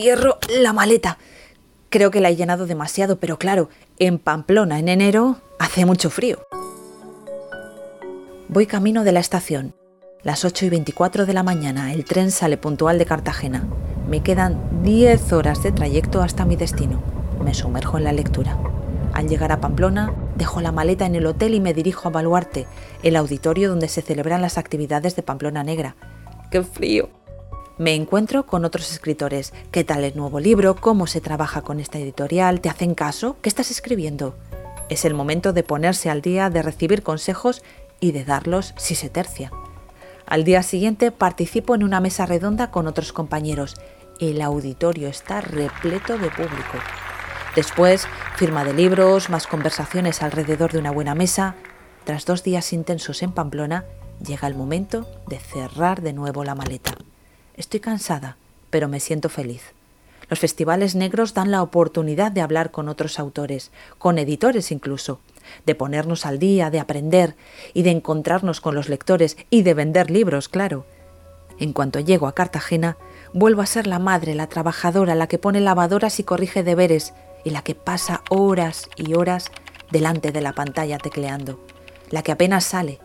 Cierro la maleta. Creo que la he llenado demasiado, pero claro, en Pamplona en enero hace mucho frío. Voy camino de la estación. Las 8 y 24 de la mañana, el tren sale puntual de Cartagena. Me quedan 10 horas de trayecto hasta mi destino. Me sumerjo en la lectura. Al llegar a Pamplona, dejo la maleta en el hotel y me dirijo a Baluarte, el auditorio donde se celebran las actividades de Pamplona Negra. ¡Qué frío! Me encuentro con otros escritores. ¿Qué tal el nuevo libro? ¿Cómo se trabaja con esta editorial? ¿Te hacen caso? ¿Qué estás escribiendo? Es el momento de ponerse al día, de recibir consejos y de darlos si se tercia. Al día siguiente participo en una mesa redonda con otros compañeros. El auditorio está repleto de público. Después, firma de libros, más conversaciones alrededor de una buena mesa. Tras dos días intensos en Pamplona, llega el momento de cerrar de nuevo la maleta. Estoy cansada, pero me siento feliz. Los festivales negros dan la oportunidad de hablar con otros autores, con editores incluso, de ponernos al día, de aprender y de encontrarnos con los lectores y de vender libros, claro. En cuanto llego a Cartagena, vuelvo a ser la madre, la trabajadora, la que pone lavadoras y corrige deberes, y la que pasa horas y horas delante de la pantalla tecleando, la que apenas sale.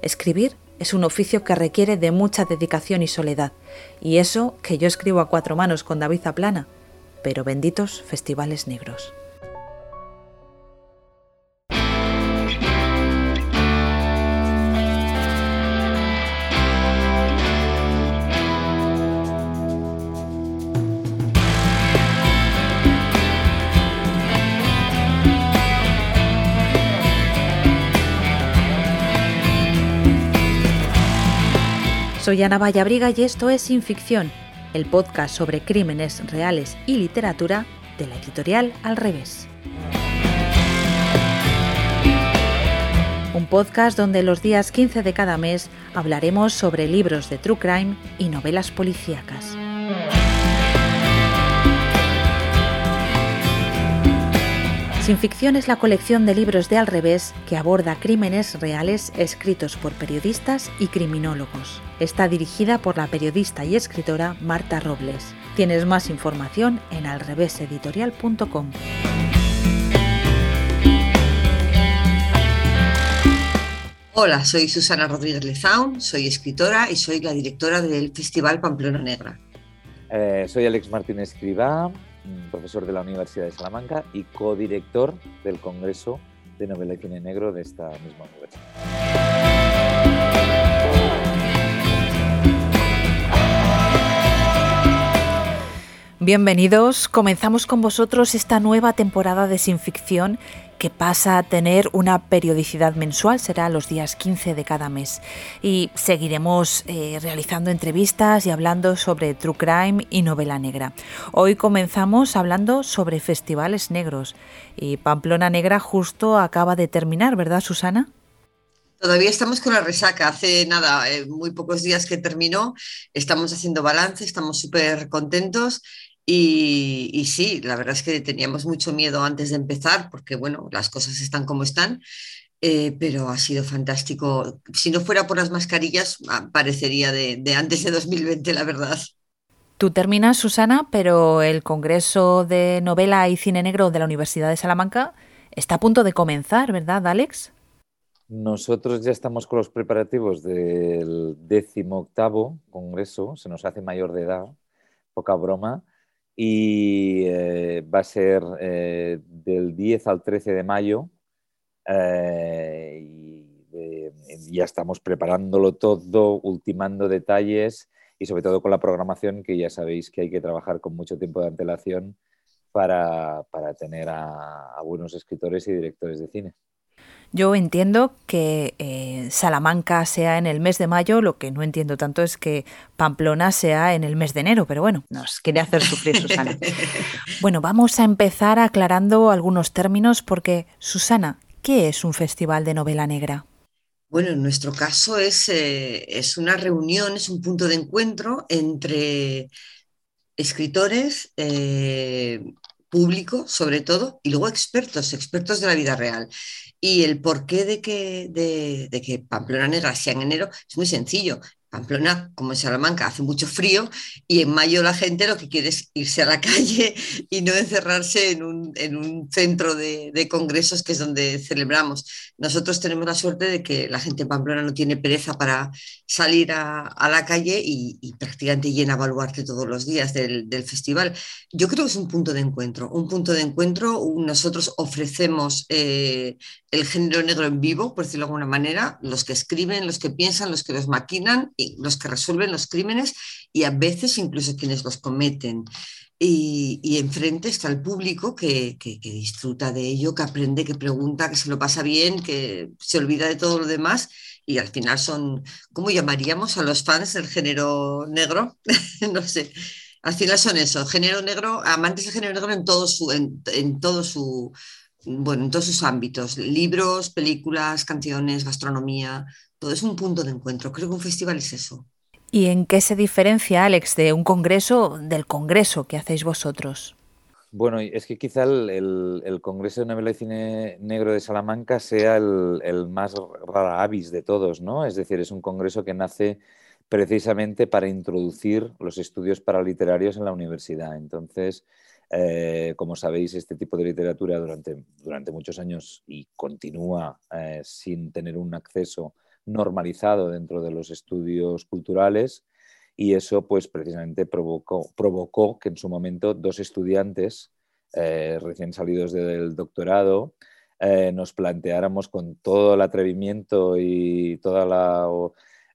Escribir es un oficio que requiere de mucha dedicación y soledad, y eso que yo escribo a cuatro manos con David Zaplana, pero benditos festivales negros. Soy Ana Vallabriga y esto es Sin Ficción, el podcast sobre crímenes reales y literatura de la editorial Al Revés. Un podcast donde los días 15 de cada mes hablaremos sobre libros de true crime y novelas policíacas. Sin ficción es la colección de libros de Al revés que aborda crímenes reales escritos por periodistas y criminólogos. Está dirigida por la periodista y escritora Marta Robles. Tienes más información en alreveseditorial.com. Hola, soy Susana Rodríguez Lezaun, soy escritora y soy la directora del Festival Pamplona Negra. Eh, soy Alex Martínez Escribá, profesor de la Universidad de Salamanca y codirector del Congreso de Novela y Cine Negro de esta misma universidad. Bienvenidos, comenzamos con vosotros esta nueva temporada de Sin Ficción que pasa a tener una periodicidad mensual, será los días 15 de cada mes. Y seguiremos eh, realizando entrevistas y hablando sobre True Crime y novela negra. Hoy comenzamos hablando sobre festivales negros y Pamplona Negra justo acaba de terminar, ¿verdad Susana? Todavía estamos con la resaca, hace nada, eh, muy pocos días que terminó, estamos haciendo balance, estamos súper contentos y, sí, la verdad es que teníamos mucho miedo antes de empezar, porque bueno, las cosas están como están, eh, pero ha sido fantástico. Si no fuera por las mascarillas, ah, parecería de, antes de 2020, la verdad. Tú terminas, Susana, pero el Congreso de Novela y Cine Negro de la Universidad de Salamanca está a punto de comenzar, ¿verdad, Alex? Nosotros ya estamos con los preparativos del décimo octavo Congreso, se nos hace mayor de edad, poca broma, y eh, va a ser eh, del 10 al 13 de mayo eh, y ya estamos preparándolo todo, ultimando detalles y sobre todo con la programación que ya sabéis que hay que trabajar con mucho tiempo de antelación para, tener a buenos escritores y directores de cine. Yo entiendo que eh, Salamanca sea en el mes de mayo, lo que no entiendo tanto es que Pamplona sea en el mes de enero, pero bueno, nos quiere hacer sufrir Susana. bueno, vamos a empezar aclarando algunos términos porque, Susana, ¿qué es un festival de novela negra? Bueno, en nuestro caso es, eh, es una reunión, es un punto de encuentro entre escritores, eh, público sobre todo, y luego expertos, expertos de la vida real. Y el porqué de que, de, que Pamplona Negra sea en enero es muy sencillo. Pamplona, como en Salamanca, hace mucho frío y en mayo la gente lo que quiere es irse a la calle y no encerrarse en un, en un centro de, de, congresos que es donde celebramos. Nosotros tenemos la suerte de que la gente en Pamplona no tiene pereza para salir a, a la calle y, y, prácticamente llena Baluarte todos los días del, del, festival. Yo creo que es un punto de encuentro, un punto de encuentro. Nosotros ofrecemos eh, el género negro en vivo, por decirlo de alguna manera, los que escriben, los que piensan, los que los maquinan los que resuelven los crímenes y a veces incluso quienes los cometen. Y, y enfrente está el público que, que, disfruta de ello, que aprende, que pregunta, que se lo pasa bien, que se olvida de todo lo demás. Y al final son, ¿cómo llamaríamos a los fans del género negro? no sé. Al final son eso, género negro, amantes del género negro en todo su, en todo su, bueno, en todos sus ámbitos, libros, películas, canciones, gastronomía, todo es un punto de encuentro. Creo que un festival es eso. ¿Y en qué se diferencia, Alex, de un congreso del congreso que hacéis vosotros? Bueno, es que quizá el, el, el Congreso de Novela y Cine Negro de Salamanca sea el, el, más rara avis de todos, ¿no? Es decir, es un congreso que nace precisamente para introducir los estudios paraliterarios en la universidad. Entonces, eh, como sabéis, este tipo de literatura durante, durante muchos años y continúa eh, sin tener un acceso normalizado dentro de los estudios culturales y eso pues precisamente provocó, provocó que en su momento dos estudiantes eh, recién salidos del doctorado nos planteáramos con todo el atrevimiento y toda la,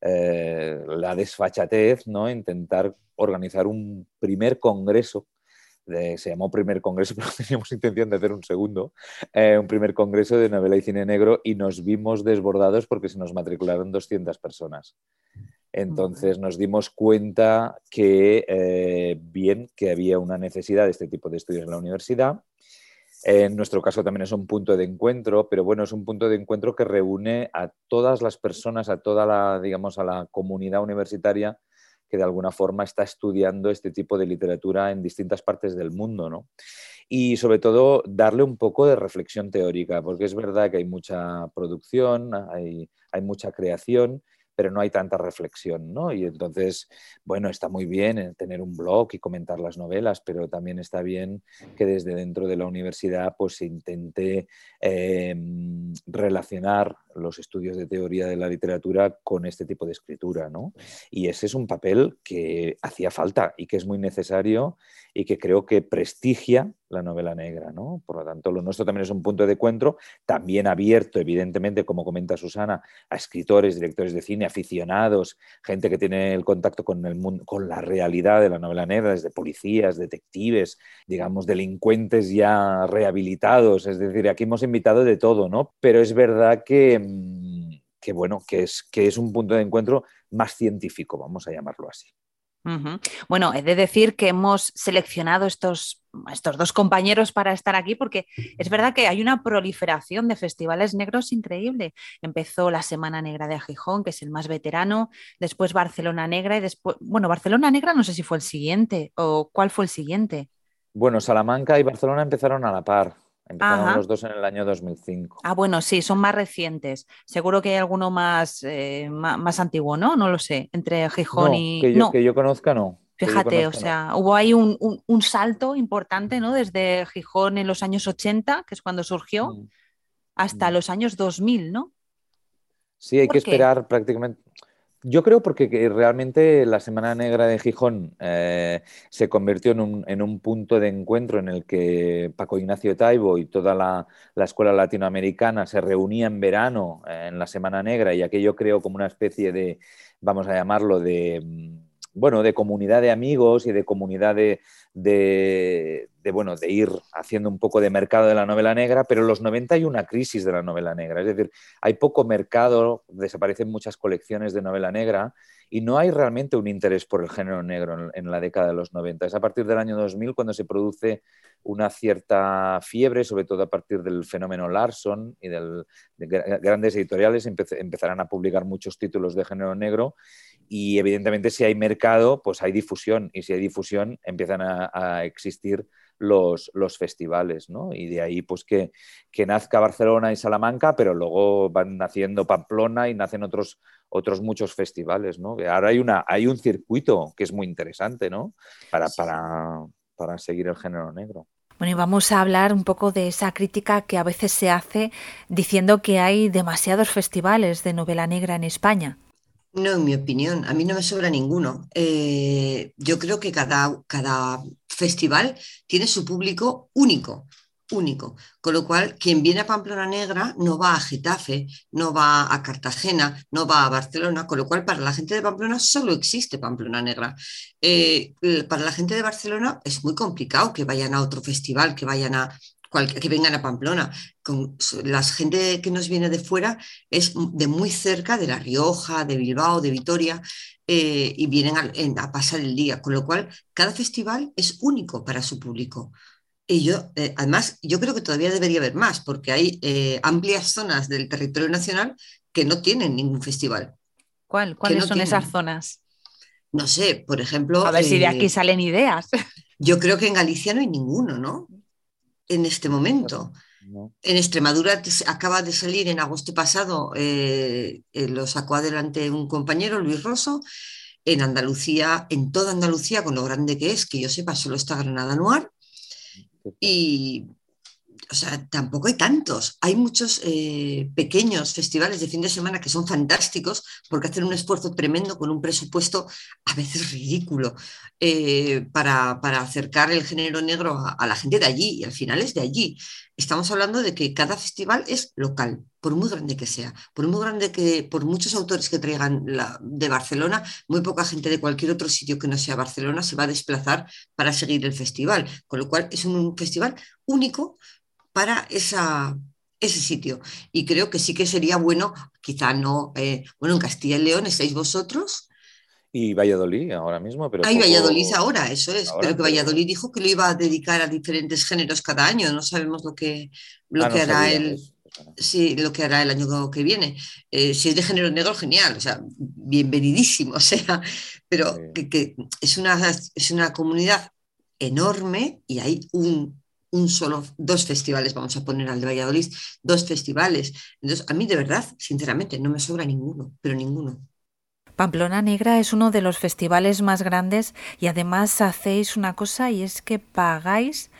la desfachatez ¿no? intentar organizar un primer congreso se llamó primer congreso, pero teníamos intención de hacer un segundo, eh, un primer congreso de novela y cine negro y nos vimos desbordados porque se nos matricularon 200 personas. Entonces nos dimos cuenta que, eh, bien, que había una necesidad de este tipo de estudios en la universidad. En nuestro caso también es un punto de encuentro, pero bueno, es un punto de encuentro que reúne a todas las personas, a toda la, digamos, a la comunidad universitaria que de alguna forma está estudiando este tipo de literatura en distintas partes del mundo, ¿no? Y sobre todo darle un poco de reflexión teórica, porque es verdad que hay mucha producción, hay, hay mucha creación, pero no hay tanta reflexión, ¿no? Y entonces, bueno, está muy bien tener un blog y comentar las novelas, pero también está bien que desde dentro de la universidad pues se intente eh, relacionar los estudios de teoría de la literatura con este tipo de escritura, ¿no? Y ese es un papel que hacía falta y que es muy necesario y que creo que prestigia la novela negra, ¿no? Por lo tanto, lo nuestro también es un punto de encuentro, también abierto, evidentemente, como comenta Susana, a escritores, directores de cine, aficionados, gente que tiene el contacto con el mundo, con la realidad de la novela negra, desde policías, detectives, digamos, delincuentes ya rehabilitados, es decir, aquí hemos invitado de todo, ¿no? Pero es verdad que mm, que bueno, que es, que es un punto de encuentro más científico, vamos a llamarlo así. Bueno, he de decir que hemos seleccionado estos, estos dos compañeros para estar aquí porque es verdad que hay una proliferación de festivales negros increíble. Empezó la Semana Negra de Gijón, que es el más veterano, después Barcelona Negra y después, bueno, Barcelona Negra no sé si fue el siguiente o cuál fue el siguiente. Bueno, Salamanca y Barcelona empezaron a la par. Empezaron Ajá. los dos en el año 2005. Ah, bueno, sí, son más recientes. Seguro que hay alguno más, eh, más, más, antiguo, ¿no? No lo sé, entre Gijón no, y... Que yo, no. que yo conozca, no. Fíjate, o sea, no. hubo ahí un, un, un, salto importante, ¿no? Desde Gijón en los años 80, que es cuando surgió, mm. hasta mm. los años 2000, ¿no? Sí, hay que qué? esperar prácticamente... Yo creo porque realmente la Semana Negra de Gijón eh, se convirtió en un, en un, punto de encuentro en el que Paco Ignacio Taibo y toda la, la escuela latinoamericana se reunían en verano eh, en la Semana Negra y aquello creó como una especie de, vamos a llamarlo, de, bueno, de comunidad de amigos y de comunidad de, de, bueno, de ir haciendo un poco de mercado de la novela negra, pero en los 90 hay una crisis de la novela negra, es decir, hay poco mercado, desaparecen muchas colecciones de novela negra y no hay realmente un interés por el género negro en, en la década de los 90. Es a partir del año 2000 cuando se produce una cierta fiebre, sobre todo a partir del fenómeno Larson y del, de grandes editoriales empezarán a publicar muchos títulos de género negro y evidentemente si hay mercado, pues hay difusión y si hay difusión empiezan a, existir los, los, festivales, ¿no? Y de ahí pues que, que, nazca Barcelona y Salamanca, pero luego van naciendo Pamplona y nacen otros, otros muchos festivales, ¿no? Ahora hay, una, hay un circuito que es muy interesante, ¿no? Para, para, para seguir el género negro. Bueno, y vamos a hablar un poco de esa crítica que a veces se hace diciendo que hay demasiados festivales de novela negra en España. No, en mi opinión, a mí no me sobra ninguno. Eh, yo creo que cada, cada festival tiene su público único único. Con lo cual, quien viene a Pamplona Negra no va a Getafe, no va a Cartagena, no va a Barcelona, con lo cual para la gente de Pamplona solo existe Pamplona Negra. Eh, para la gente de Barcelona es muy complicado que vayan a otro festival, que vayan a que vengan a Pamplona. Con, la gente que nos viene de fuera es de muy cerca, de La Rioja, de Bilbao, de Vitoria, eh, y vienen a, pasar el día, con lo cual cada festival es único para su público. Y yo, eh, además, yo creo que todavía debería haber más, porque hay eh, amplias zonas del territorio nacional que no tienen ningún festival. ¿Cuál? ¿Cuáles son esas zonas? No sé, por ejemplo. A ver si de aquí salen ideas. Yo creo que en Galicia no hay ninguno, ¿no? En este momento. En Extremadura acaba de salir en agosto pasado, eh, eh, lo sacó adelante un compañero, Luis Rosso. En Andalucía, en toda Andalucía, con lo grande que es, que yo sepa, solo está Granada Noir. Y o sea, tampoco hay tantos. Hay muchos eh, pequeños festivales de fin de semana que son fantásticos porque hacen un esfuerzo tremendo con un presupuesto a veces ridículo eh, para, acercar el género negro a, la gente de allí y al final es de allí. Estamos hablando de que cada festival es local, por muy grande que sea, por muy grande que, por muchos autores que traigan de Barcelona, muy poca gente de cualquier otro sitio que no sea Barcelona se va a desplazar para seguir el festival, con lo cual es un festival único para esa, ese sitio. Y creo que sí que sería bueno, quizá no, eh, bueno, en Castilla y León estáis vosotros. Y Valladolid ahora mismo, pero... Hay Valladolid ahora, eso es, pero que Valladolid dijo que lo iba a dedicar a diferentes géneros cada año, no sabemos lo que, lo ah, que hará el... Sí, lo que hará el año que viene. Eh, si es de género negro, genial, o sea, bienvenidísimo, o sea, pero que, que, es, una, es una comunidad enorme y hay un un solo, dos festivales, vamos a poner al de Valladolid, dos festivales. Entonces, a mí de verdad, sinceramente, no me sobra ninguno, pero ninguno. Pamplona Negra es uno de los festivales más grandes y además hacéis una cosa y es que pagáis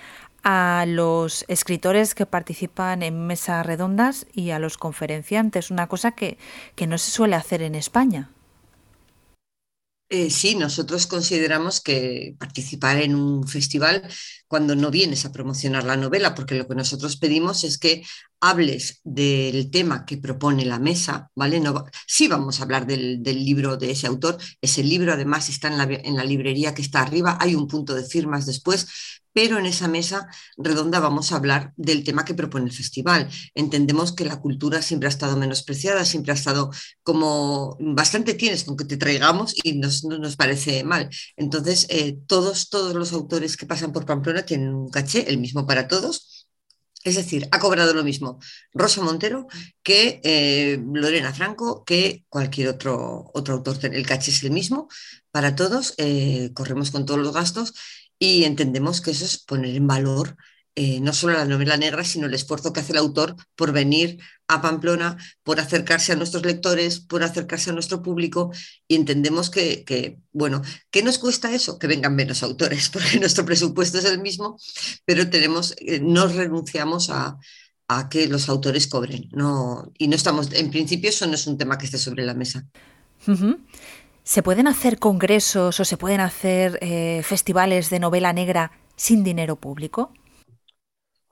a los escritores que participan en mesas redondas y a los conferenciantes, una cosa que, que no se suele hacer en España. Eh, sí, nosotros consideramos que participar en un festival cuando no vienes a promocionar la novela, porque lo que nosotros pedimos es que hables del tema que propone la mesa, ¿vale? No, sí vamos a hablar del, libro de ese autor, ese libro además está en la, en la librería que está arriba, hay un punto de firmas después, pero en esa mesa redonda vamos a hablar del tema que propone el festival. Entendemos que la cultura siempre ha estado menospreciada, siempre ha estado como bastante tienes con que te traigamos y nos, no nos parece mal. Entonces, eh, todos, todos los autores que pasan por Pamplona tienen un caché, el mismo para todos. Es decir, ha cobrado lo mismo Rosa Montero que eh, Lorena Franco, que cualquier otro, otro autor. El caché es el mismo para todos, eh, corremos con todos los gastos y entendemos que eso es poner en valor eh, no solo la novela negra, sino el esfuerzo que hace el autor por venir a Pamplona, por acercarse a nuestros lectores, por acercarse a nuestro público y entendemos que, bueno, ¿qué nos cuesta eso? Que vengan menos autores, porque nuestro presupuesto es el mismo, pero tenemos, eh, no renunciamos a, que los autores cobren. No, y no estamos, en principio eso no es un tema que esté sobre la mesa. ¿Se pueden hacer congresos o se pueden hacer eh, festivales de novela negra sin dinero público?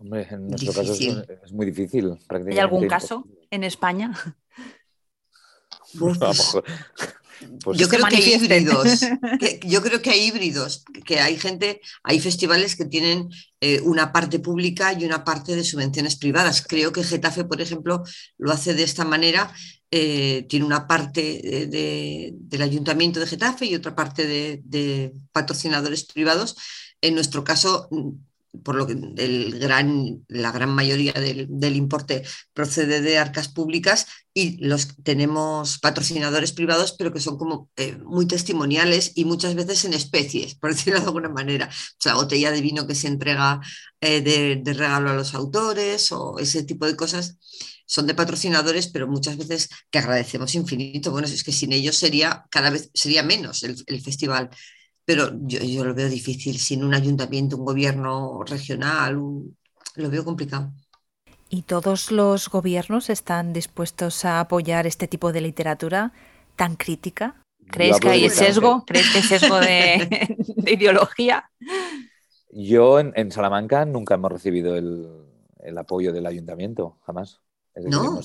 Hombre, en nuestro caso es, muy difícil. ¿Hay algún caso en España? Pues yo creo que hay híbridos. yo creo que hay híbridos, que hay gente, hay festivales que tienen eh, una parte pública y una parte de subvenciones privadas. Creo que Getafe, por ejemplo, lo hace de esta manera. Eh, tiene una parte del ayuntamiento de Getafe y otra parte de, patrocinadores privados. En nuestro caso, por lo que el gran, la gran mayoría del, importe procede de arcas públicas y los tenemos patrocinadores privados, pero que son como eh, muy testimoniales y muchas veces en especies, por decirlo de alguna manera. O sea, botella de vino que se entrega eh, de, regalo a los autores o ese tipo de cosas son de patrocinadores, pero muchas veces que agradecemos infinito. Bueno, es que sin ellos sería cada vez sería menos el, el festival pero yo, lo veo difícil sin un ayuntamiento, un gobierno regional, lo veo complicado. ¿Y todos los gobiernos están dispuestos a apoyar este tipo de literatura tan crítica? ¿Crees que hay sesgo? ¿Crees que hay sesgo de, ideología? Yo en, Salamanca nunca hemos recibido el, apoyo del ayuntamiento, jamás. ¿No?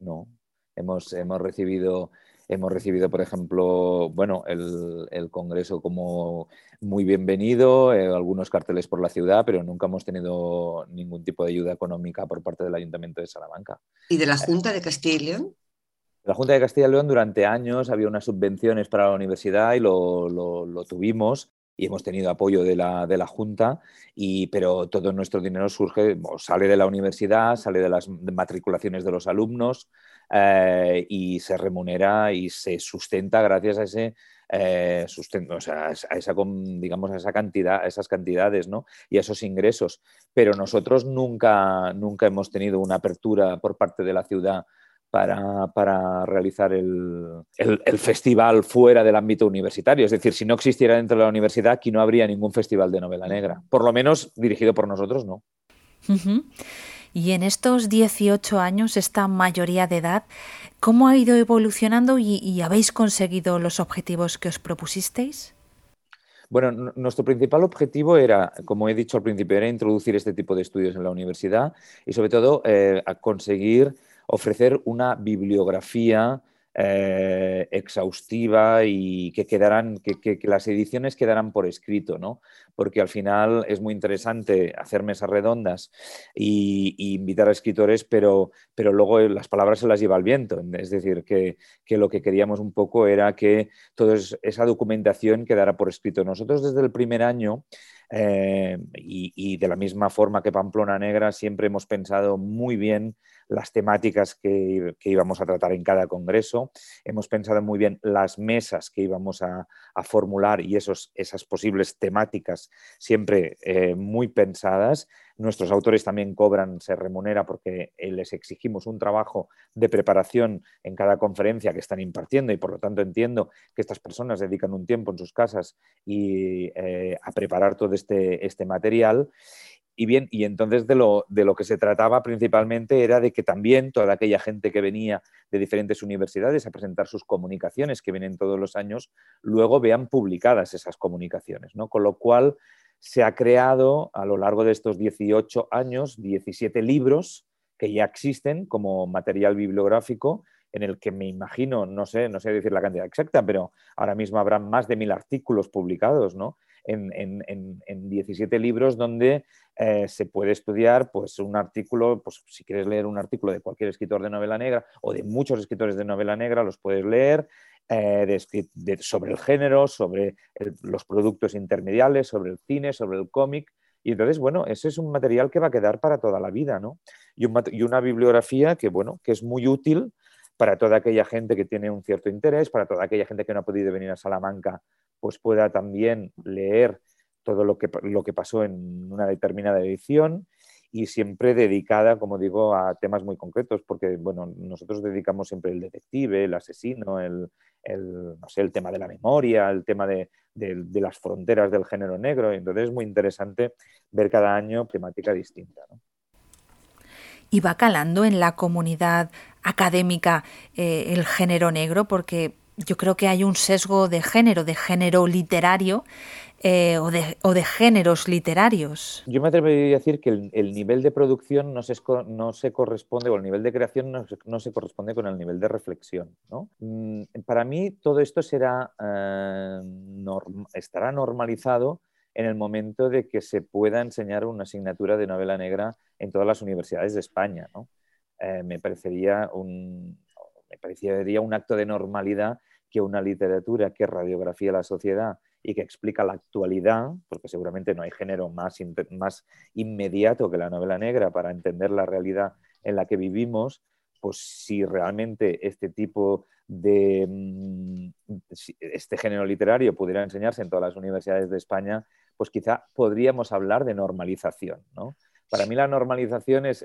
no. Hemos, hemos recibido Hemos recibido, por ejemplo, bueno, el, Congreso como muy bienvenido, eh, algunos carteles por la ciudad, pero nunca hemos tenido ningún tipo de ayuda económica por parte del Ayuntamiento de Salamanca. ¿Y de la Junta de Castilla y León? La Junta de Castilla y León durante años había unas subvenciones para la universidad y lo, lo, tuvimos y hemos tenido apoyo de la, de la, Junta, y, pero todo nuestro dinero surge, sale de la universidad, sale de las matriculaciones de los alumnos, eh, y se remunera y se sustenta gracias a ese eh, sustento, o sea, a esa, digamos, a esa cantidad, a esas cantidades ¿no? y a esos ingresos. Pero nosotros nunca, nunca hemos tenido una apertura por parte de la ciudad para, para, realizar el, el, festival fuera del ámbito universitario. Es decir, si no existiera dentro de la universidad, aquí no habría ningún festival de novela negra. Por lo menos dirigido por nosotros, no. Y en estos 18 años, esta mayoría de edad, ¿cómo ha ido evolucionando y, habéis conseguido los objetivos que os propusisteis? Bueno, nuestro principal objetivo era, como he dicho al principio, era introducir este tipo de estudios en la universidad y sobre todo eh, conseguir ofrecer una bibliografía eh, exhaustiva y que quedaran, que, las ediciones quedaran por escrito, ¿no? Porque al final es muy interesante hacer mesas redondas y, invitar a escritores, pero, pero luego las palabras se las lleva el viento. Es decir, que, lo que queríamos un poco era que toda esa documentación quedara por escrito. Nosotros desde el primer año eh, y, de la misma forma que Pamplona Negra, siempre hemos pensado muy bien las temáticas que, íbamos a tratar en cada congreso, hemos pensado muy bien las mesas que íbamos a, formular y esos, esas posibles temáticas siempre eh, muy pensadas Nuestros autores también cobran, se remunera porque eh, les exigimos un trabajo de preparación en cada conferencia que están impartiendo y por lo tanto entiendo que estas personas dedican un tiempo en sus casas y, eh, a preparar todo este, este material. Y bien, y entonces de lo, de lo, que se trataba principalmente era de que también toda aquella gente que venía de diferentes universidades a presentar sus comunicaciones, que vienen todos los años, luego vean publicadas esas comunicaciones, ¿no? Con lo cual se ha creado a lo largo de estos 18 años 17 libros que ya existen como material bibliográfico en el que me imagino, no sé, no sé decir la cantidad exacta, pero ahora mismo habrá más de mil artículos publicados, ¿no? En, 17 libros donde eh, se puede estudiar pues, un artículo, pues, si quieres leer un artículo de cualquier escritor de novela negra o de muchos escritores de novela negra, los puedes leer, eh, sobre el género, sobre los productos intermediales, sobre el cine, sobre el cómic. Y entonces, bueno, ese es un material que va a quedar para toda la vida, ¿no? Y, una bibliografía que, bueno, que es muy útil para toda aquella gente que tiene un cierto interés, para toda aquella gente que no ha podido venir a Salamanca, pues pueda también leer todo lo que, lo que pasó en una determinada edición y siempre dedicada, como digo, a temas muy concretos, porque bueno, nosotros dedicamos siempre el detective, el asesino, el, no sé, el tema de la memoria, el tema de, las fronteras del género negro. Entonces es muy interesante ver cada año temática distinta. Y va calando en la comunidad académica eh, el género negro, porque yo creo que hay un sesgo de género, de género literario, eh, o, de, géneros literarios. Yo me atrevería a decir que el, nivel de producción no se, no se, corresponde, o el nivel de creación no se, corresponde con el nivel de reflexión. Mm, para mí todo esto será, eh, estará normalizado en el momento de que se pueda enseñar una asignatura de novela negra en todas las universidades de España. Eh, me, parecería un, me parecería un acto de normalidad que una literatura que radiografía la sociedad y que explica la actualidad, porque seguramente no hay género más, más inmediato que la novela negra para entender la realidad en la que vivimos, pues si realmente este tipo de mm, este género literario pudiera enseñarse en todas las universidades de España, pues quizá podríamos hablar de normalización, ¿no? Para mí la normalización es,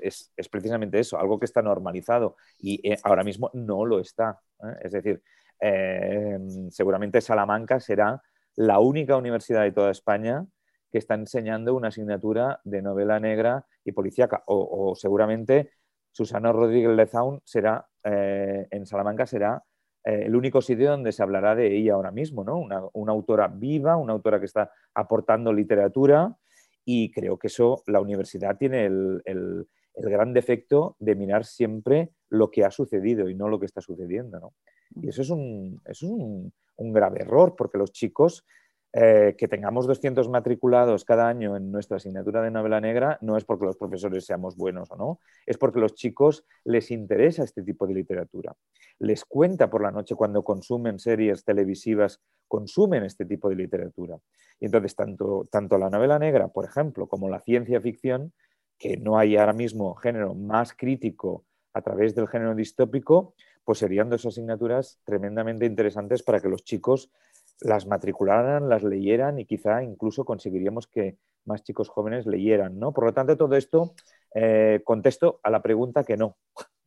precisamente eso, algo que está normalizado y eh, ahora mismo no lo está. ¿eh? Es decir, eh, seguramente Salamanca será la única universidad de toda España que está enseñando una asignatura de novela negra y policíaca. O, seguramente Susana Rodríguez Lezaun será, en Salamanca será el único sitio donde se hablará de ella ahora mismo, ¿no? Una, autora viva, una autora que está aportando literatura y creo que eso la universidad tiene el, gran defecto de mirar siempre lo que ha sucedido y no lo que está sucediendo. Y eso es un, es un, grave error porque los chicos eh, que tengamos 200 matriculados cada año en nuestra asignatura de novela negra no es porque los profesores seamos buenos o no, es porque los chicos les interesa este tipo de literatura. Les cuenta por la noche cuando consumen series televisivas, consumen este tipo de literatura. Y entonces tanto, tanto la novela negra, por ejemplo, como la ciencia ficción, que no hay ahora mismo género más crítico a través del género distópico, pues serían dos asignaturas tremendamente interesantes para que los chicos las matricularan, las leyeran y quizá incluso conseguiríamos que más chicos jóvenes leyeran, ¿no? Por lo tanto, todo esto eh, contesto a la pregunta que no.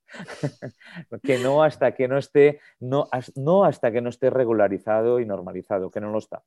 que no hasta que no esté, no, no hasta que no esté regularizado y normalizado, que no lo está.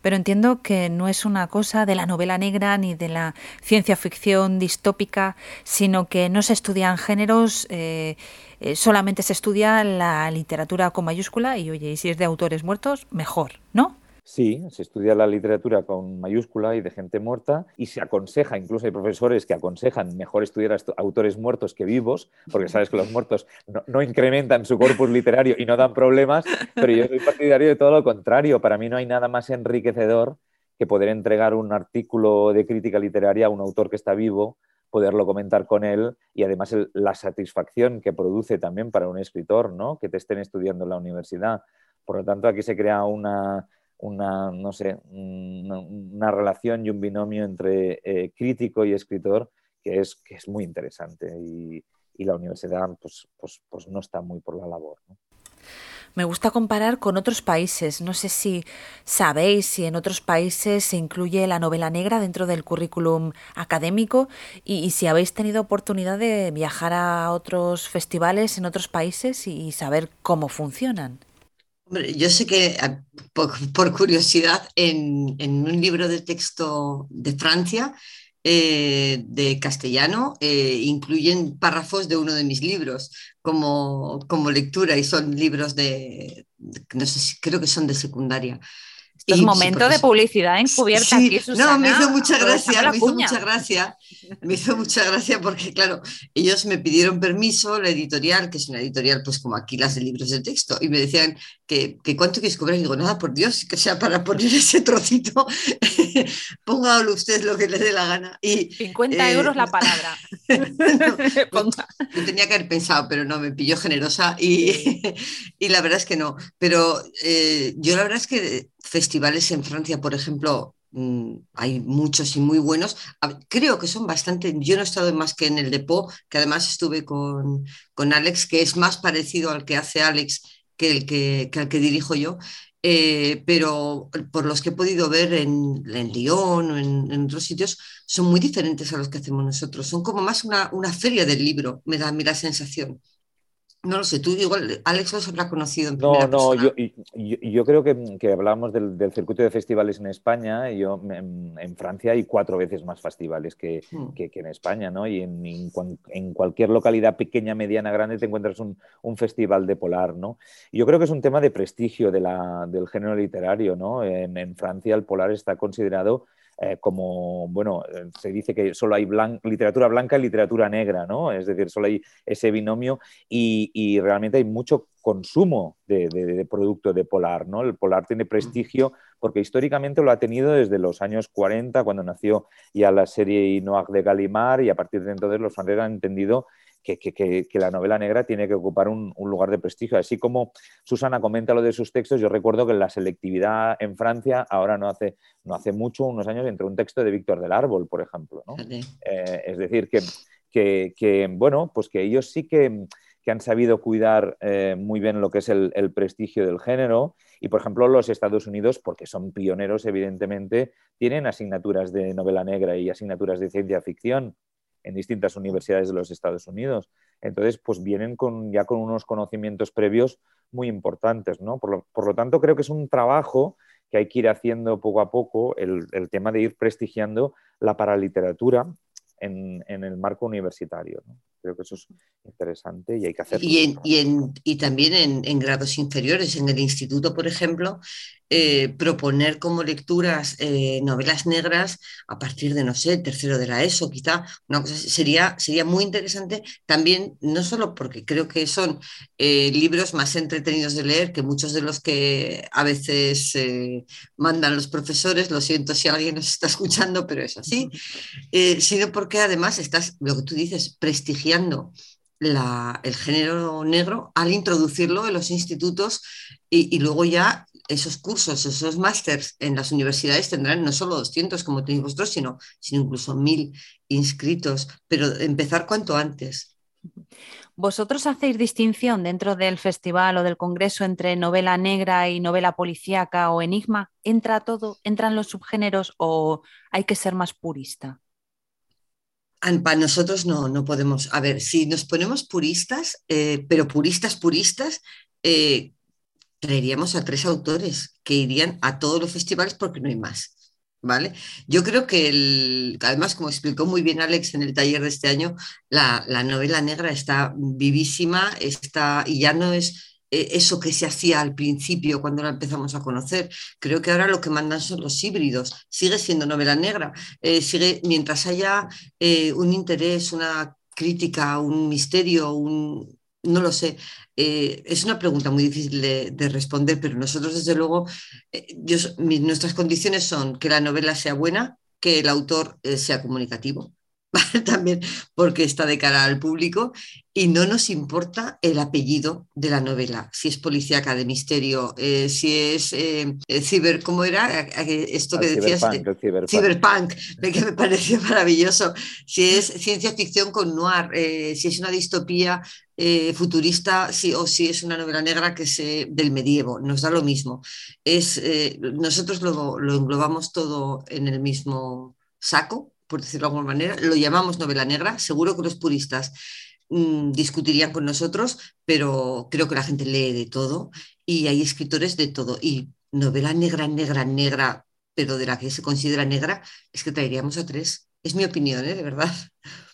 Pero entiendo que no es una cosa de la novela negra ni de la ciencia ficción distópica, sino que no se estudian géneros, eh, eh, solamente se estudia la literatura con mayúscula y oye, y si es de autores muertos, mejor, ¿no? Sí, se estudia la literatura con mayúscula y de gente muerta y se aconseja, incluso hay profesores que aconsejan mejor estudiar autores muertos que vivos, porque sabes que los muertos no, incrementan su corpus literario y no dan problemas, pero yo soy partidario de todo lo contrario. Para mí no hay nada más enriquecedor que poder entregar un artículo de crítica literaria a un autor que está vivo, poderlo comentar con él y además la satisfacción que produce también para un escritor, ¿no? Que te estén estudiando en la universidad. Por lo tanto, aquí se crea una una, no sé, una, relación y un binomio entre eh, crítico y escritor que es, que es muy interesante y, la universidad pues, pues, pues, no está muy por la labor. Me gusta comparar con otros países. No sé si sabéis si en otros países se incluye la novela negra dentro del currículum académico y, si habéis tenido oportunidad de viajar a otros festivales en otros países y saber cómo funcionan yo sé que, por, curiosidad, en, un libro de texto de Francia, eh, de castellano, eh, incluyen párrafos de uno de mis libros como, como lectura y son libros de, no sé, creo que son de secundaria. Esto es momento de publicidad encubierta aquí, No, me hizo mucha gracia, me hizo mucha gracia, me hizo mucha gracia porque, claro, ellos me pidieron permiso, la editorial, que es una editorial pues como aquí las de libros de texto, y me decían que, que cuánto quieres cobrar, y digo, nada, por Dios, que sea para poner ese trocito, póngalo usted lo que le dé la gana. Y, 50 eh, euros la palabra. no, tenía que haber pensado, pero no, me pilló generosa y, y la verdad es que no. Pero eh, yo la verdad es que festivales en Francia, por ejemplo, mm, hay muchos y muy buenos. Creo que son bastante, yo no he estado más que en el Depot, que además estuve con, con Alex, que es más parecido al que hace Alex que el que, que que dirijo yo. Eh, pero por los que he podido ver en, en Lyon o en, en, otros sitios, son muy diferentes a los que hacemos nosotros. Son como más una, una feria del libro, me da a mí la sensación. No lo sé, tú igual, Alex los habrá conocido en No, no, yo, yo, creo que, que hablamos del, circuito de festivales en España. Y yo, en, Francia hay cuatro veces más festivales que, hmm. que, en España, ¿no? Y en, en, cualquier localidad pequeña, mediana, grande te encuentras un, un, festival de polar, ¿no? Y yo creo que es un tema de prestigio de la, del género literario, ¿no? En, Francia el polar está considerado eh, como, bueno, eh, se dice que solo hay literatura blanca y literatura negra, ¿no? Es decir, solo hay ese binomio y, realmente hay mucho consumo de, producto de Polar, ¿no? El Polar tiene prestigio porque históricamente lo ha tenido desde los años 40, cuando nació ya la serie Noir de Gallimard y a partir de entonces los franceses han entendido que, la novela negra tiene que ocupar un, lugar de prestigio. Así como Susana comenta lo de sus textos, yo recuerdo que la selectividad en Francia, ahora no hace, no hace mucho, unos años, entre un texto de Víctor del Árbol, por ejemplo. Eh, es decir, que, bueno, pues que ellos sí que, han sabido cuidar eh, muy bien lo que es el, el, prestigio del género. Y, por ejemplo, los Estados Unidos, porque son pioneros, evidentemente, tienen asignaturas de novela negra y asignaturas de ciencia ficción en distintas universidades de los Estados Unidos. Entonces, pues vienen con, ya con unos conocimientos previos muy importantes, ¿no? Por lo, tanto, creo que es un trabajo que hay que ir haciendo poco a poco, el, tema de ir prestigiando la paraliteratura en, en el marco universitario. Creo que eso es interesante y hay que hacerlo. Y, y, también en, grados inferiores, en el instituto, por ejemplo, eh, proponer como lecturas eh, novelas negras a partir de, no sé, tercero de la ESO, quizá, una cosa sería, sería muy interesante también, no solo porque creo que son eh, libros más entretenidos de leer que muchos de los que a veces mandan los profesores, lo siento si alguien nos está escuchando, pero es así, sino porque además estás, lo que tú dices, prestigiando el género negro al introducirlo en los institutos y, luego ya esos cursos, esos másters en las universidades tendrán no solo 200 como tenéis vosotros, sino, sino incluso 1000 inscritos, pero empezar cuanto antes. ¿Vosotros hacéis distinción dentro del festival o del congreso entre novela negra y novela policíaca o enigma? ¿Entra todo? ¿Entran los subgéneros o hay que ser más purista? Para nosotros no, no podemos. A ver, si nos ponemos puristas, eh, pero puristas, puristas, eh, traeríamos a tres autores que irían a todos los festivales porque no hay más. ¿Vale? Yo creo que, el, además, como explicó muy bien Alex en el taller de este año, la, la novela negra está vivísima, está, y ya no es eso que se hacía al principio cuando la empezamos a conocer. Creo que ahora lo que mandan son los híbridos. Sigue siendo novela negra. Eh, sigue, mientras haya eh, un interés, una crítica, un misterio, un, no lo sé. es una pregunta muy difícil de, responder, pero nosotros, desde luego, nuestras condiciones son que la novela sea buena, que el autor sea comunicativo también porque está de cara al público y no nos importa el apellido de la novela, si es policíaca de misterio, eh, si es eh, ciber, ¿cómo era esto que decías? Cyberpunk, cyberpunk. que me pareció maravilloso, si es ciencia ficción con noir, eh, si es una distopía futurista si, o si es una novela negra que es del medievo, nos da lo mismo. Es, nosotros lo, lo englobamos todo en el mismo saco por decirlo de alguna manera, lo llamamos novela negra, seguro que los puristas mm, discutirían con nosotros, pero creo que la gente lee de todo y hay escritores de todo. Y novela negra, negra, negra, pero de la que se considera negra, es que traeríamos a tres. Es mi opinión, ¿eh? de verdad.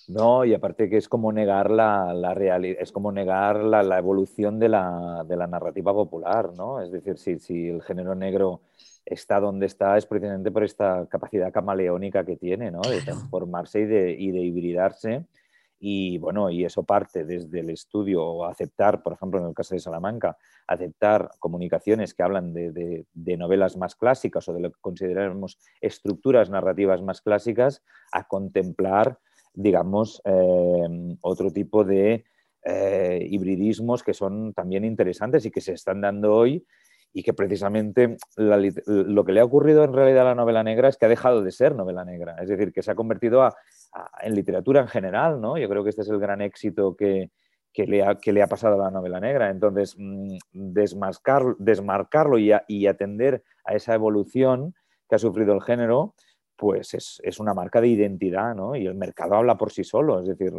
No, y aparte que es como negar la, realidad, es como negar la, evolución de la, narrativa popular, ¿no? Es decir, si, si el género negro está donde está es precisamente por esta capacidad camaleónica que tiene, ¿no? De transformarse y de, y de hibridarse. Y bueno, y eso parte desde el estudio o aceptar, por ejemplo, en el caso de Salamanca, aceptar comunicaciones que hablan de, de, novelas más clásicas o de lo que consideramos estructuras narrativas más clásicas, a contemplar, digamos, eh, otro tipo de eh, hibridismos que son también interesantes y que se están dando hoy y que precisamente lo que le ha ocurrido en realidad a la novela negra es que ha dejado de ser novela negra, es decir, que se ha convertido en literatura en general, ¿no? Yo creo que este es el gran éxito que, le, ha, que le, ha, pasado a la novela negra. Entonces, mm, desmarcarlo y, atender a esa evolución que ha sufrido el género, pues es, una marca de identidad, ¿no? Y el mercado habla por sí solo, es decir,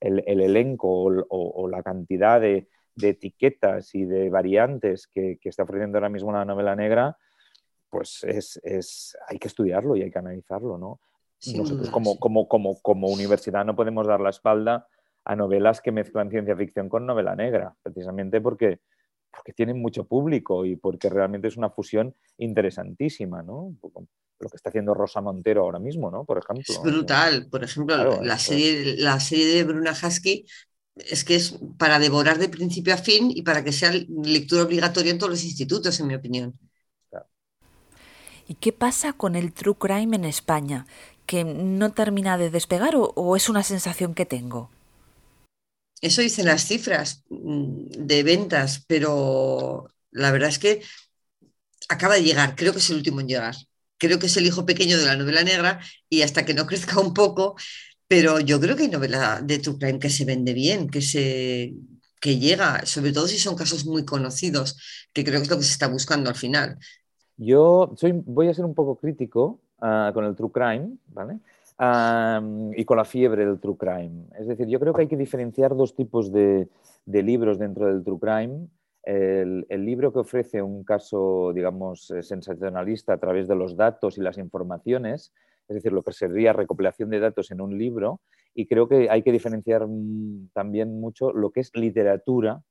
el, elenco o la cantidad de de etiquetas y de variantes que, está ofreciendo ahora mismo la novela negra, pues es, hay que estudiarlo y hay que analizarlo, ¿no? Nosotros como, como, como, como universidad no podemos dar la espalda a novelas que mezclan ciencia ficción con novela negra, precisamente porque, porque tienen mucho público y porque realmente es una fusión interesantísima, ¿no? Lo que está haciendo Rosa Montero ahora mismo, ¿no? Por ejemplo. Es brutal. Por ejemplo, la, serie, la serie de Bruna Husky es que es para devorar de principio a fin y para que sea lectura obligatoria en todos los institutos, en mi opinión. ¿Y qué pasa con el true crime en España? ¿Que no termina de despegar o, es una sensación que tengo? eso dicen las cifras mm, de ventas, pero la verdad es que acaba de llegar, creo que es el último en llegar. Creo que es el hijo pequeño de la novela negra y hasta que no crezca un poco, pero yo creo que hay novela de True Crime que se vende bien, que se que llega, sobre todo si son casos muy conocidos, que creo que es lo que se está buscando al final. Yo soy, voy a ser un poco crítico uh, con el True Crime, ¿vale? y con la fiebre del true crime. Es decir, yo creo que hay que diferenciar dos tipos de, libros dentro del true crime. El, libro que ofrece un caso, digamos, eh, sensacionalista a través de los datos y las informaciones, es decir, lo que sería recopilación de datos en un libro, y creo que hay que diferenciar mm, también mucho lo que es literatura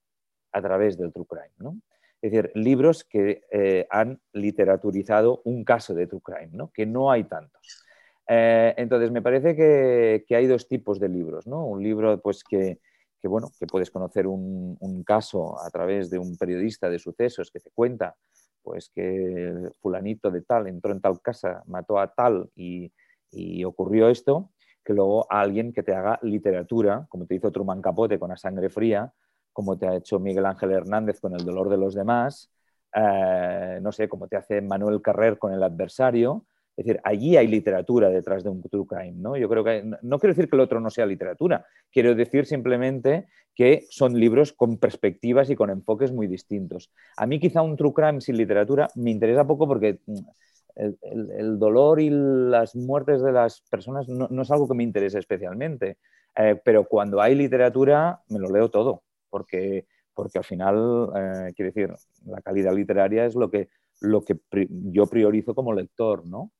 a través del true crime. ¿no? Es decir, libros que eh, han literaturizado un caso de true crime, ¿no? que no hay tantos. Eh, entonces, me parece que, hay dos tipos de libros, ¿no? Un libro pues, que, bueno, que puedes conocer un, caso a través de un periodista de sucesos que te cuenta pues, que fulanito de tal entró en tal casa, mató a tal y, ocurrió esto, que luego alguien que te haga literatura, como te hizo Truman Capote con la sangre fría, como te ha hecho Miguel Ángel Hernández con el dolor de los demás, eh, no sé, como te hace Manuel Carrer con el adversario, es decir, allí hay literatura detrás de un true crime, ¿no? Yo creo que no quiero decir que el otro no sea literatura, quiero decir simplemente que son libros con perspectivas y con enfoques muy distintos. A mí quizá un true crime sin literatura me interesa poco porque mm, el, dolor y las muertes de las personas no, es algo que me interese especialmente, eh, pero cuando hay literatura me lo leo todo, porque, porque al final, eh, quiero decir, la calidad literaria es lo que, lo que yo priorizo como lector, ¿no?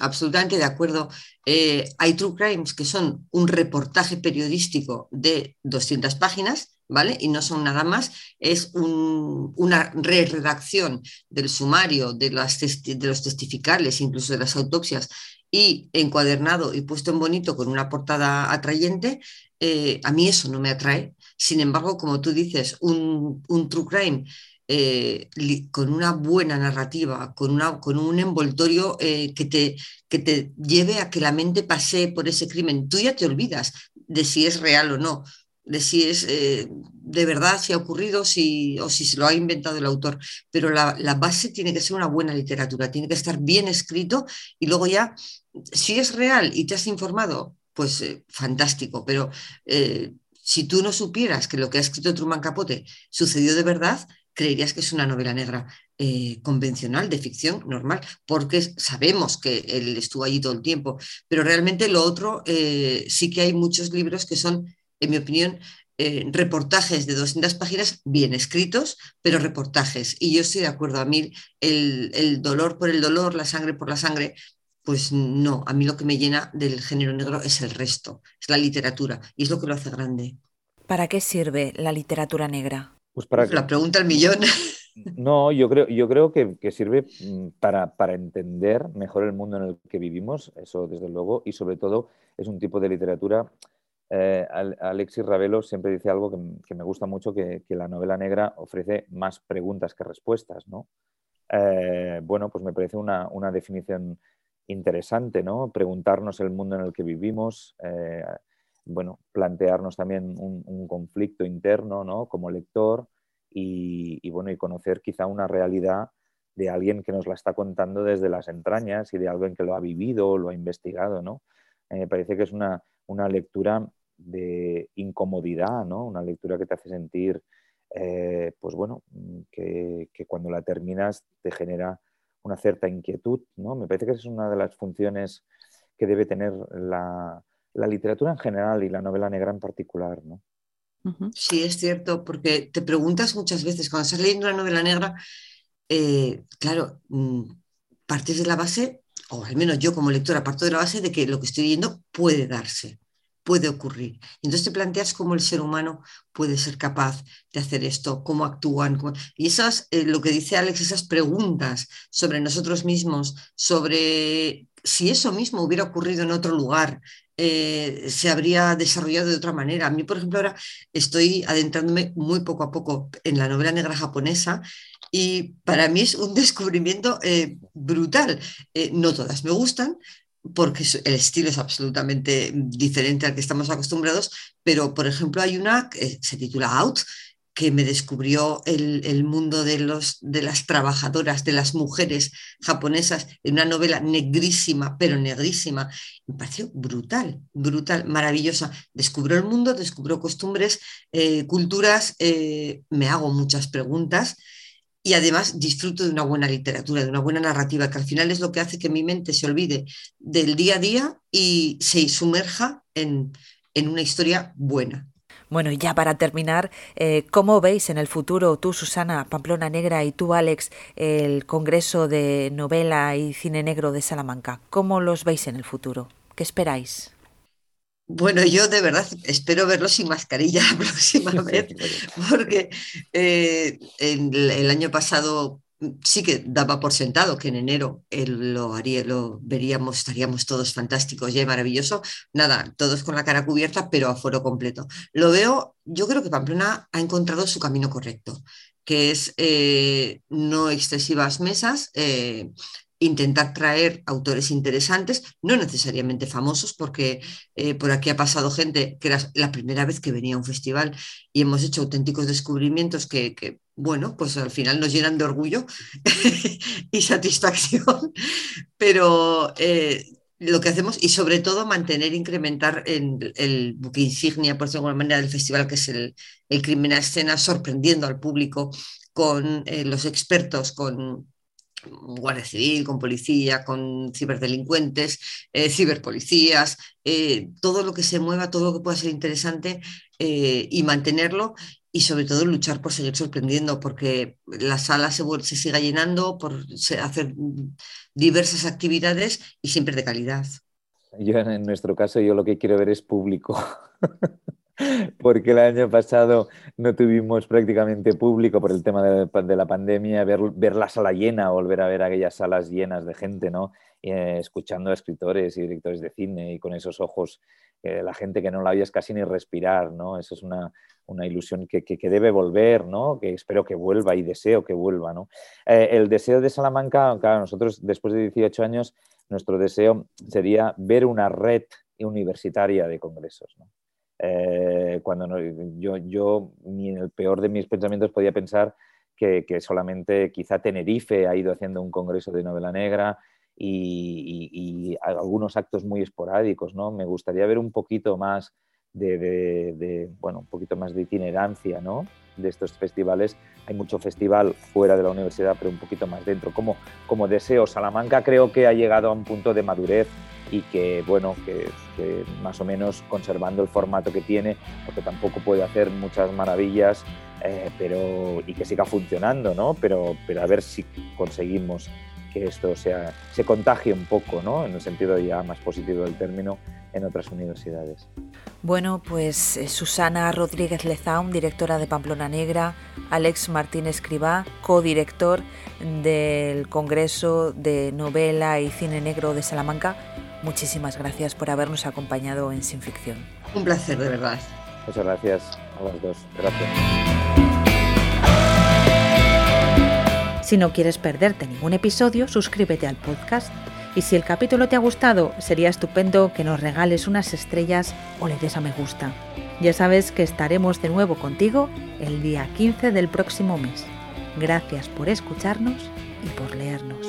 Absolutamente de acuerdo. Eh, hay true crimes que son un reportaje periodístico de 200 páginas, ¿vale? Y no son nada más, es una re-redacción del sumario, de, de los testificales, incluso de las autopsias, y encuadernado y puesto en bonito con una portada atrayente, eh, a mí eso no me atrae. Sin embargo, como tú dices, un, un true crime eh, con una buena narrativa, con, una, con un envoltorio eh, que, te, que te lleve a que la mente pase por ese crimen. Tú ya te olvidas de si es real o no, de si es eh, de verdad, si ha ocurrido o si se lo ha inventado el autor. Pero la, la, base tiene que ser una buena literatura, tiene que estar bien escrito y luego ya, si es real y te has informado, pues fantástico, pero si tú no supieras que lo que ha escrito Truman Capote sucedió de verdad, creerías que es una novela negra eh, convencional, de ficción normal, porque sabemos que él estuvo allí todo el tiempo, pero realmente lo otro, eh, sí que hay muchos libros que son, en mi opinión, eh, reportajes de 200 páginas bien escritos, pero reportajes. Y yo estoy de acuerdo, a mí el, el dolor por el dolor, la sangre por la sangre, pues no, a mí lo que me llena del género negro es el resto, es la literatura, y es lo que lo hace grande. ¿Para qué sirve la literatura negra? Pues para La pregunta al millón. No, yo creo, yo creo que, sirve mm, para, entender mejor el mundo en el que vivimos, eso desde luego, y sobre todo es un tipo de literatura. Eh, Alexis Ravelo siempre dice algo que, me gusta mucho, que, la novela negra ofrece más preguntas que respuestas, ¿no? Eh, bueno, pues me parece una, definición interesante, ¿no? Preguntarnos el mundo en el que vivimos, eh, bueno, plantearnos también un, conflicto interno ¿no? como lector y, bueno, y conocer quizá una realidad de alguien que nos la está contando desde las entrañas y de alguien que lo ha vivido o lo ha investigado. ¿no? me parece que es una, lectura de incomodidad, ¿no? una lectura que te hace sentir, eh, pues bueno, que, que, cuando la terminas te genera una cierta inquietud. ¿no? Me parece que es una de las funciones que debe tener la, la literatura en general y la novela negra en particular, ¿no? Sí, es cierto, porque te preguntas muchas veces, cuando estás leyendo una novela negra, eh, claro, mm, partes de la base, o al menos yo como lectora parto de la base de que lo que estoy leyendo puede darse, puede ocurrir. Y entonces te planteas cómo el ser humano puede ser capaz de hacer esto, cómo actúan. Y esas, eh, lo que dice Alex, esas preguntas sobre nosotros mismos, sobre si eso mismo hubiera ocurrido en otro lugar, eh, se habría desarrollado de otra manera. A mí, por ejemplo, ahora estoy adentrándome muy poco a poco en la novela negra japonesa y para mí es un descubrimiento eh, brutal. Eh, no todas me gustan, porque el estilo es absolutamente diferente al que estamos acostumbrados, pero por ejemplo hay una que se titula Out, que me descubrió el, mundo de, las trabajadoras, de las mujeres japonesas, en una novela negrísima, pero negrísima. Me pareció brutal, brutal, maravillosa. Descubrió el mundo, descubrió costumbres, eh, culturas, eh, me hago muchas preguntas y además disfruto de una buena literatura, de una buena narrativa, que al final es lo que hace que mi mente se olvide del día a día y se sumerja en una historia buena. Bueno, y ya para terminar, eh, ¿cómo veis en el futuro, tú Susana Pamplona Negra y tú Alex, el Congreso de Novela y Cine Negro de Salamanca? ¿Cómo los veis en el futuro? ¿Qué esperáis? Bueno, yo de verdad espero verlo sin mascarilla la próxima vez, porque eh, el año pasado sí que daba por sentado que en enero él lo haría, lo veríamos, estaríamos todos fantásticos y maravilloso. Nada, todos con la cara cubierta, pero a foro completo. Lo veo, yo creo que Pamplona ha encontrado su camino correcto, que es eh, no excesivas mesas, eh, intentar traer autores interesantes, no necesariamente famosos, porque eh, por aquí ha pasado gente que era la primera vez que venía a un festival y hemos hecho auténticos descubrimientos que, bueno, pues al final nos llenan de orgullo y satisfacción, pero eh, lo que hacemos y sobre todo mantener, incrementar el, buque insignia, por decirlo de alguna manera, del festival, que es el, el crimen a escena, sorprendiendo al público con eh, los expertos, con Guardia Civil, con policía, con ciberdelincuentes, eh, ciberpolicías, eh, todo lo que se mueva, todo lo que pueda ser interesante eh, y mantenerlo y sobre todo luchar por seguir sorprendiendo, porque la sala se, se siga llenando, por hacer diversas actividades y siempre de calidad. Yo en nuestro caso, yo lo que quiero ver es público. porque el año pasado no tuvimos prácticamente público por el tema de, la pandemia, ver, la sala llena, volver a ver aquellas salas llenas de gente, ¿no? Eh, escuchando a escritores y directores de cine y con esos ojos, eh, la gente que no la es casi ni respirar, ¿no? Eso es una, ilusión que, debe volver, ¿no? Que espero que vuelva y deseo que vuelva, ¿no? Eh, el deseo de Salamanca, claro, nosotros después de 18 años, nuestro deseo sería ver una red universitaria de congresos, ¿no? Eh, cuando yo, yo ni en el peor de mis pensamientos podía pensar que, solamente quizá Tenerife ha ido haciendo un congreso de novela negra y, algunos actos muy esporádicos, ¿no? Me gustaría ver un poquito más de, bueno, un poquito más de itinerancia, ¿no? De estos festivales. Hay mucho festival fuera de la universidad, pero un poquito más dentro. Como, como deseo, Salamanca creo que ha llegado a un punto de madurez y que, bueno, que, más o menos conservando el formato que tiene, porque tampoco puede hacer muchas maravillas, eh, pero, y que siga funcionando, ¿no? Pero, pero a ver si conseguimos que esto sea, se contagie un poco, ¿no? En el sentido ya más positivo del término, en otras universidades. Bueno, pues eh, Susana Rodríguez Lezaun, directora de Pamplona Negra, Alex Martínez Escribá, codirector del Congreso de Novela y Cine Negro de Salamanca, Muchísimas gracias por habernos acompañado en Sin Ficción. Un placer, de verdad. Muchas gracias a las dos. Gracias. Si no quieres perderte ningún episodio, suscríbete al podcast. Y si el capítulo te ha gustado, sería estupendo que nos regales unas estrellas o le des a me gusta. Ya sabes que estaremos de nuevo contigo el día 15 del próximo mes. Gracias por escucharnos y por leernos.